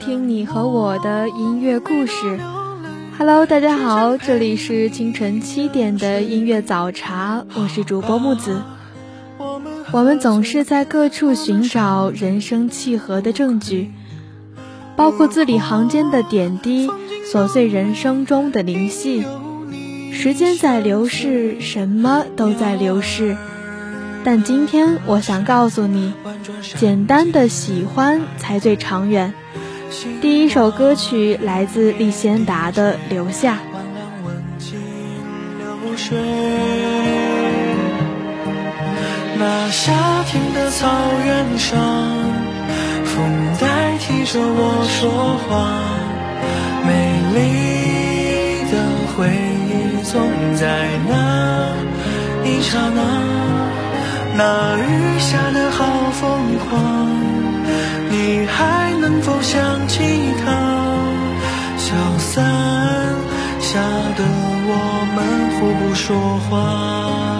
听你和我的音乐故事。Hello，大家好，这里是清晨七点的音乐早茶，我是主播木子。我们总是在各处寻找人生契合的证据，包括字里行间的点滴，琐碎人生中的灵犀。时间在流逝，什么都在流逝。但今天我想告诉你，简单的喜欢才最长远。第一首歌曲来自李贤达的《留下》。那夏天的草原上，风代替着我说话，美丽的回忆总在那一刹那。那雨下的好疯狂，你还能否想起他？小伞下的我们互不说话。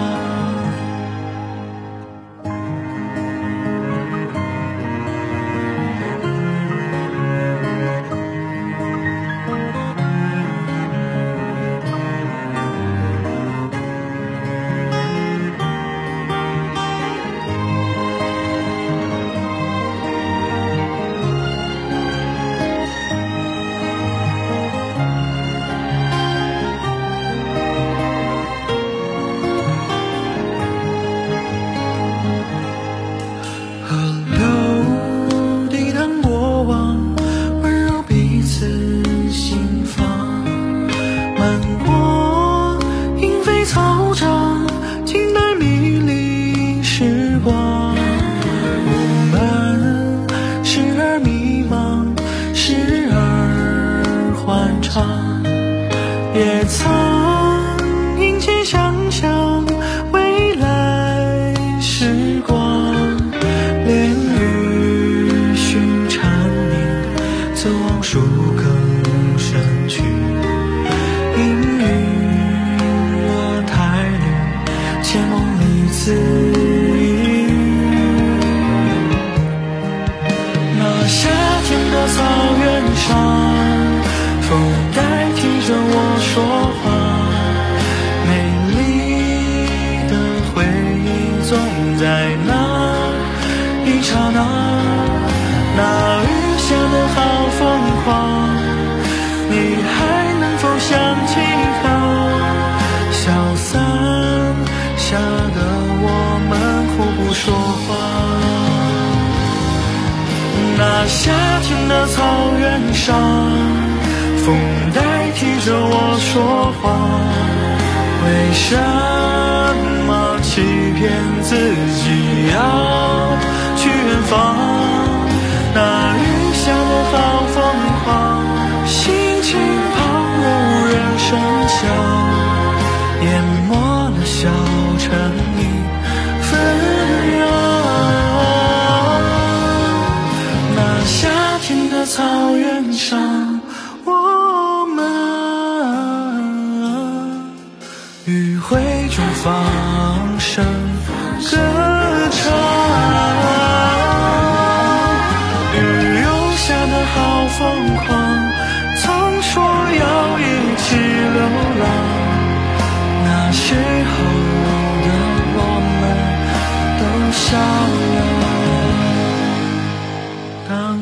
风代替着我说话，为什么欺骗自己要去远方？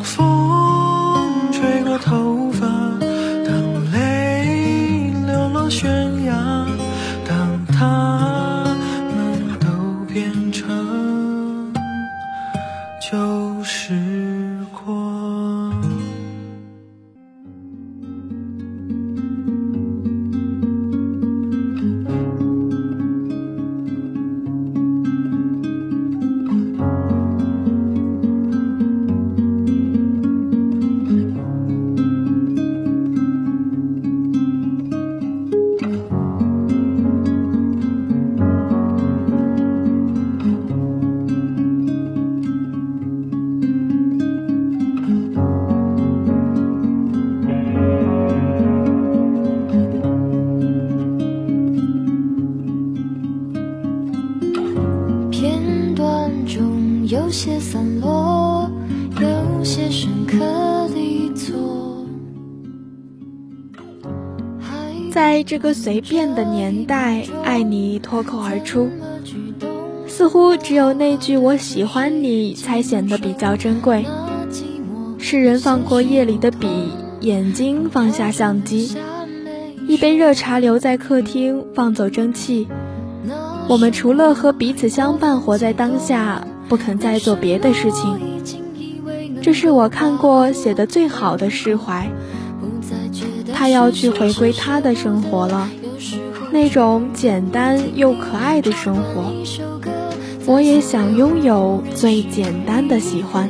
风有些散落，有些深刻地错。在这个随便的年代，爱你脱口而出，似乎只有那句“我喜欢你”才显得比较珍贵。世人放过夜里的笔，眼睛放下相机，一杯热茶留在客厅，放走蒸汽。我们除了和彼此相伴，活在当下，不肯再做别的事情。这是我看过写的最好的释怀。他要去回归他的生活了，那种简单又可爱的生活。我也想拥有最简单的喜欢。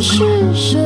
是谁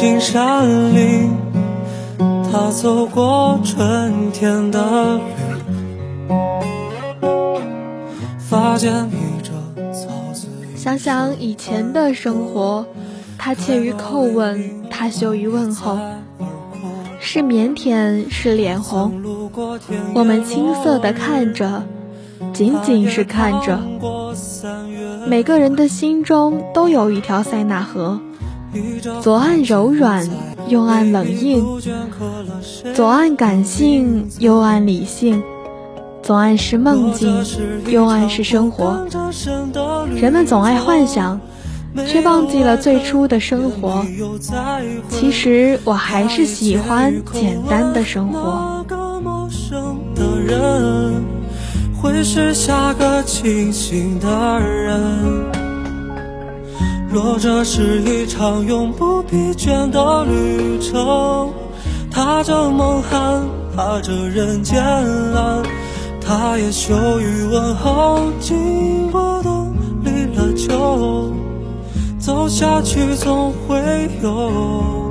过无尽山林，他走过春天的绿，发间倚着草字。想想以前的生活，他怯于叩问，他羞于问候，是腼腆，是脸红。我们青涩的看着，仅仅是看着。每个人的心中都有一条塞纳河，左岸柔软，右岸冷硬；左岸感性，右岸理性；左岸是梦境，右岸是生活。人们总爱幻想，却忘记了最初的生活。其实我还是喜欢简单的生活。会是下个清醒的人。若这是一场永不疲倦的旅程，踏着梦寒，踏着人间蓝，他也羞于问候，经过冬离了秋，走下去总会有。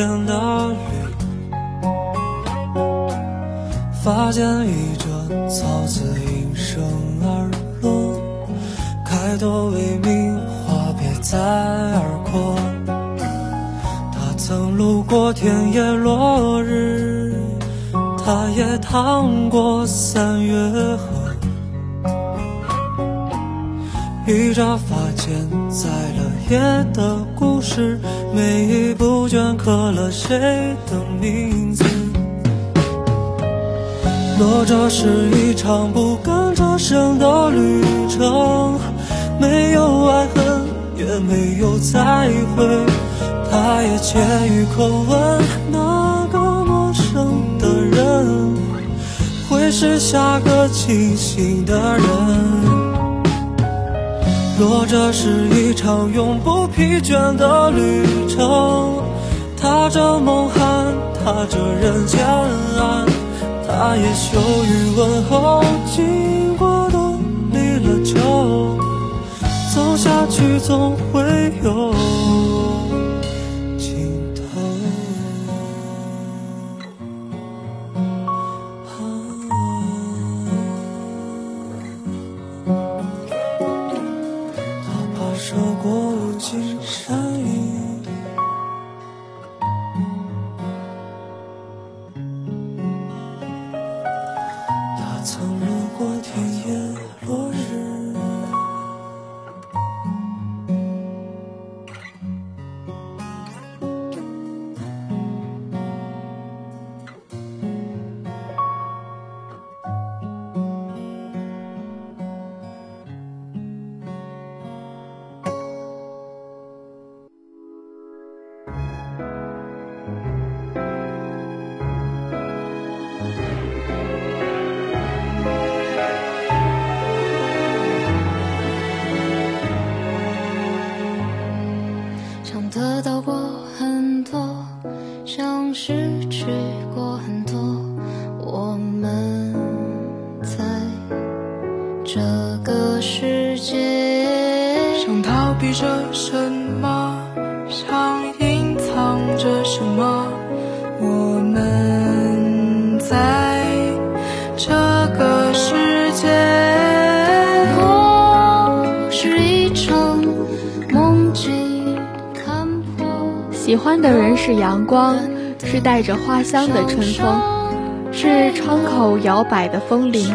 天的绿，发间一阵草字应声而落，开朵微明，花别在耳廓。他曾路过田野落日，他也趟过三月河。一扎发间在了夜的故事，每一部镌刻了谁的名字。若这是一场不敢折声的旅程，没有爱恨，也没有再会，他也怯于叩问那个陌生的人，会是下个清醒的人。若这是一场永不疲倦的旅程，踏着梦寒，踏着人间暗，他也羞于问候，经过的离了愁，走下去总会有。是阳光，是带着花香的春风，是窗口摇摆的风铃，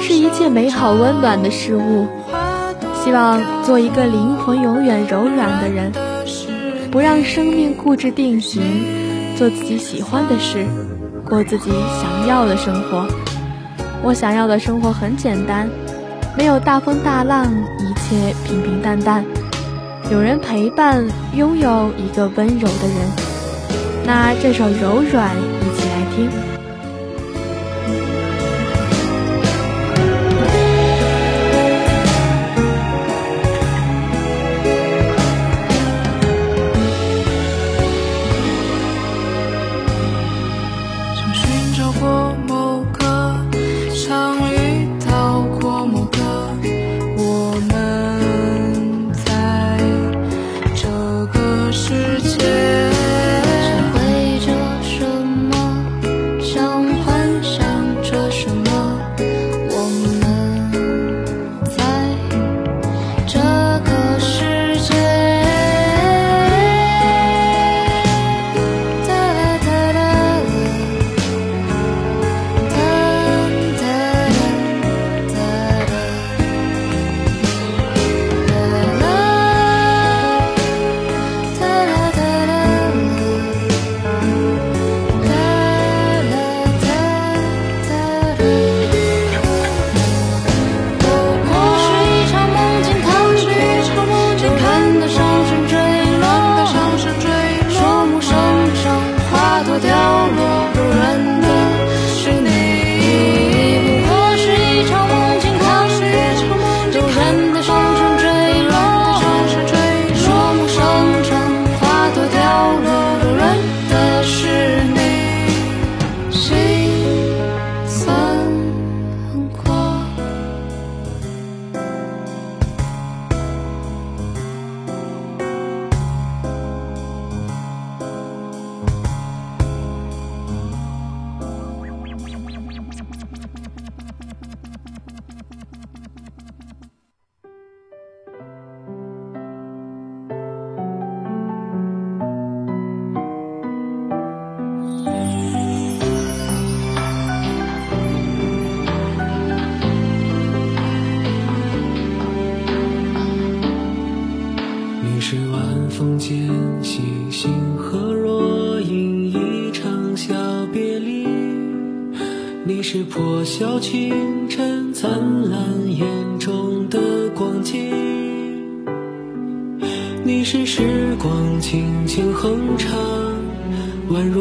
是一切美好温暖的事物。希望做一个灵魂永远柔软的人，不让生命固执定型，做自己喜欢的事，过自己想要的生活。我想要的生活很简单，没有大风大浪，一切平平淡淡，有人陪伴，拥有一个温柔的人。那这首《柔软》，一起来听。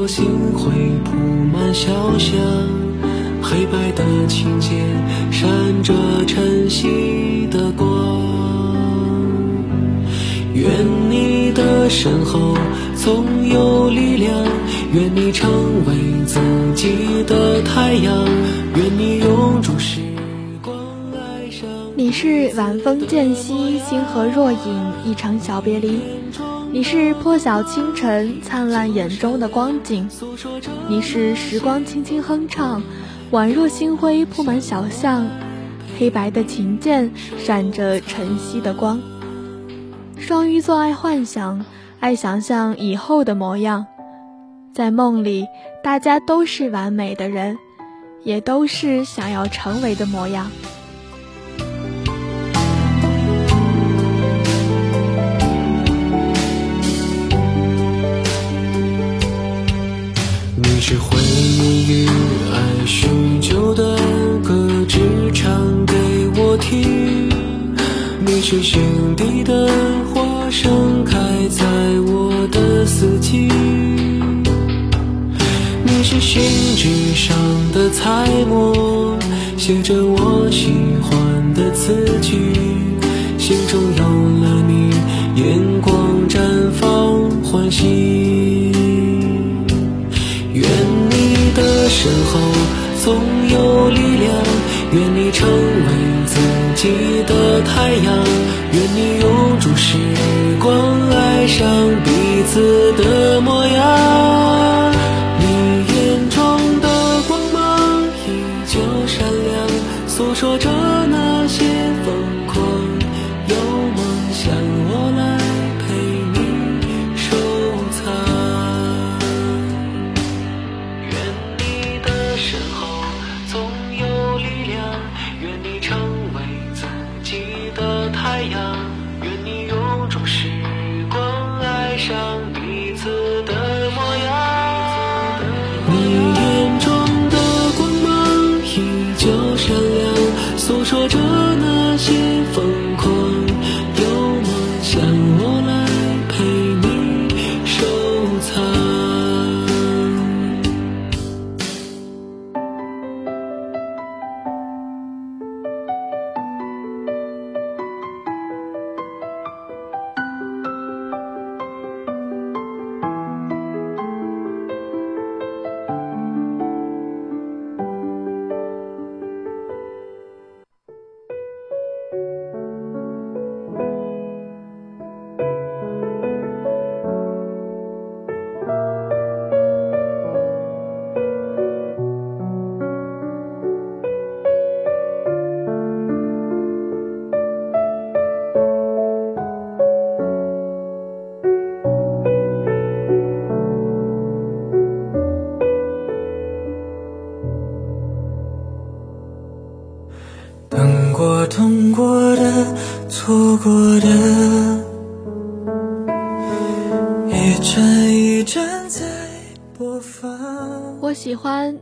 心会铺满小巷，黑白的琴键闪着晨曦的光。愿你的身后总有力量，愿你成为自己的太阳。愿你永驻时光爱上你是晚风渐息，星河若隐，一场小别离。你是破晓清晨，灿烂眼中的光景。你是时光轻轻哼唱，宛若星辉铺满小巷，黑白的琴键闪着晨曦的光。双鱼座爱幻想，爱想象以后的模样，在梦里，大家都是完美的人。也都是想要成为的模样。你是回忆与爱许久的歌，只唱给我听。你是心底的花，盛开在我的四季。你是信纸上的彩墨，写着我喜欢的词句。心中有了你，眼有力量，愿你成为自己的太阳，愿你永驻时光，爱上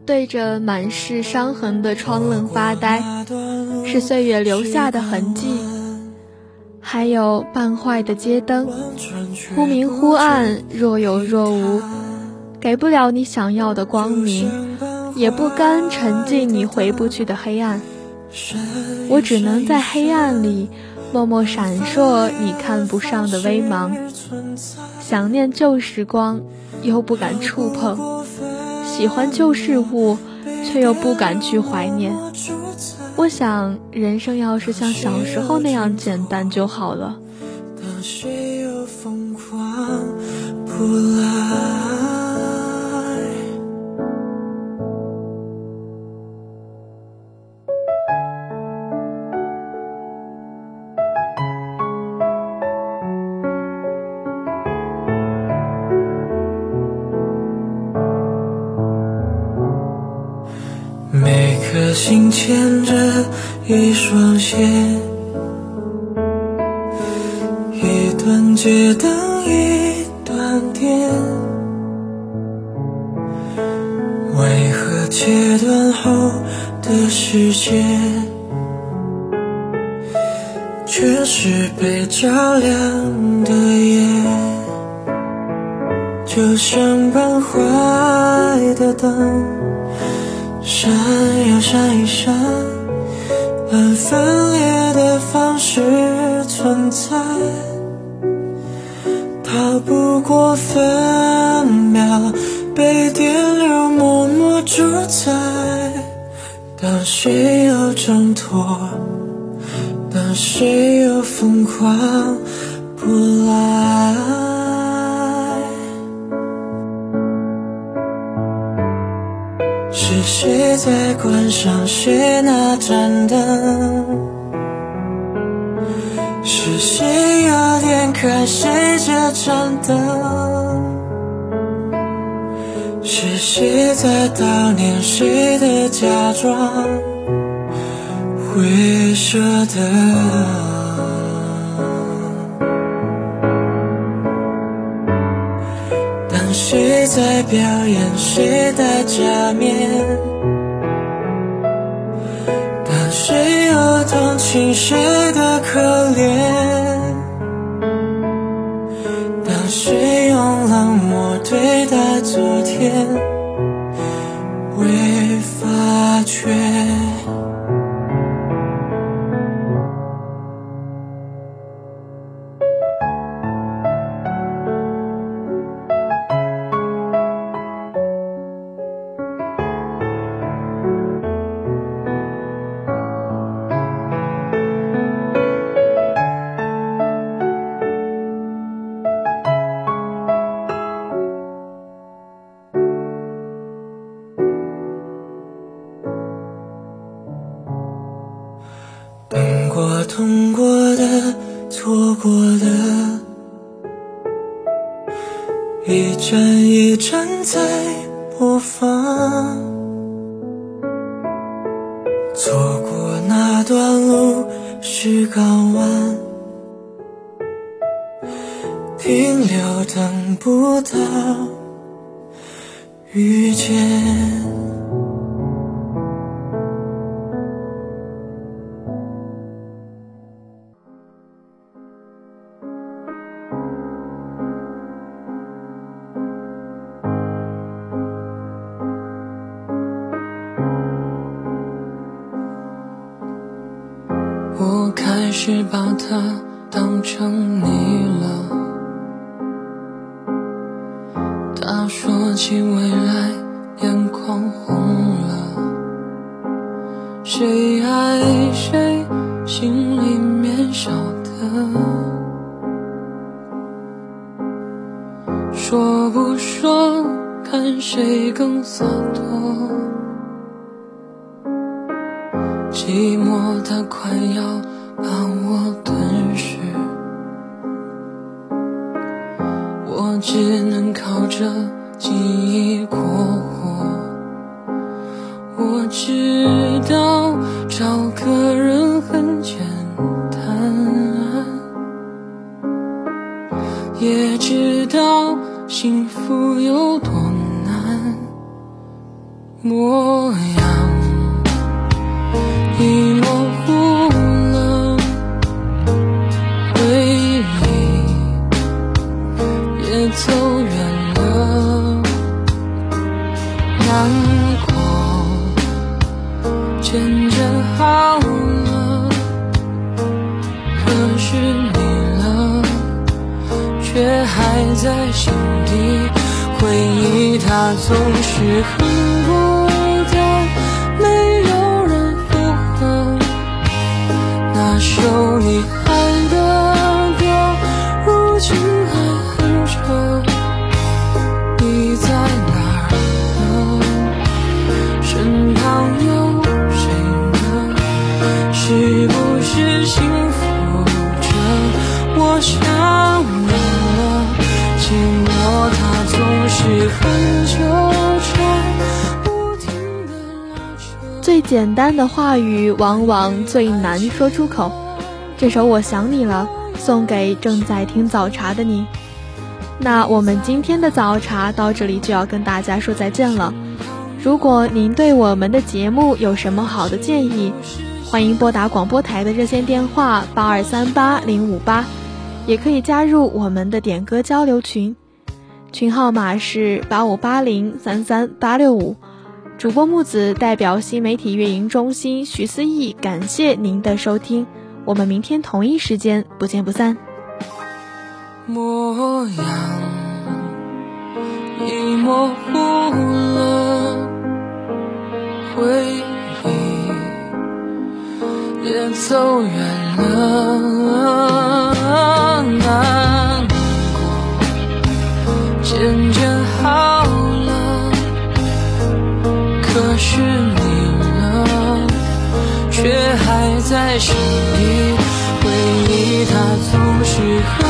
对着满是伤痕的窗棱发呆，是岁月留下的痕迹，还有半坏的街灯，忽明忽暗，若有若无，给不了你想要的光明，也不甘沉浸你回不去的黑暗。我只能在黑暗里默默闪烁你看不上的微芒，想念旧时光，又不敢触碰；喜欢旧事物，却又不敢去怀念。我想，人生要是像小时候那样简单就好了。心牵着一双鞋，一段街灯一段电，为何切断后的世界，却是被照亮的夜？就像半坏的灯。闪又闪一闪，按分裂的方式存在，逃不过分秒被电流默默主宰。当谁又挣脱，当谁又疯狂不来。上谁那盏灯？是谁要点开谁这盏灯？是谁在悼念谁的假装会舍得？当谁在表演？谁的假面？情谁的可怜？我开始把它当成你了。他说起未来，眼眶红了。谁爱谁，心里面晓得。说不说，看谁更洒脱。寂寞它快要模样。最简单的话语，往往最难说出口。这首《我想你了》送给正在听早茶的你。那我们今天的早茶到这里就要跟大家说再见了。如果您对我们的节目有什么好的建议，欢迎拨打广播台的热线电话八二三八零五八，也可以加入我们的点歌交流群，群号码是八五八零三三八六五。主播木子代表新媒体运营中心徐思义，感谢您的收听。我们明天同一时间不见不散。模样已模糊了，回忆也走远了，还在心里。它总是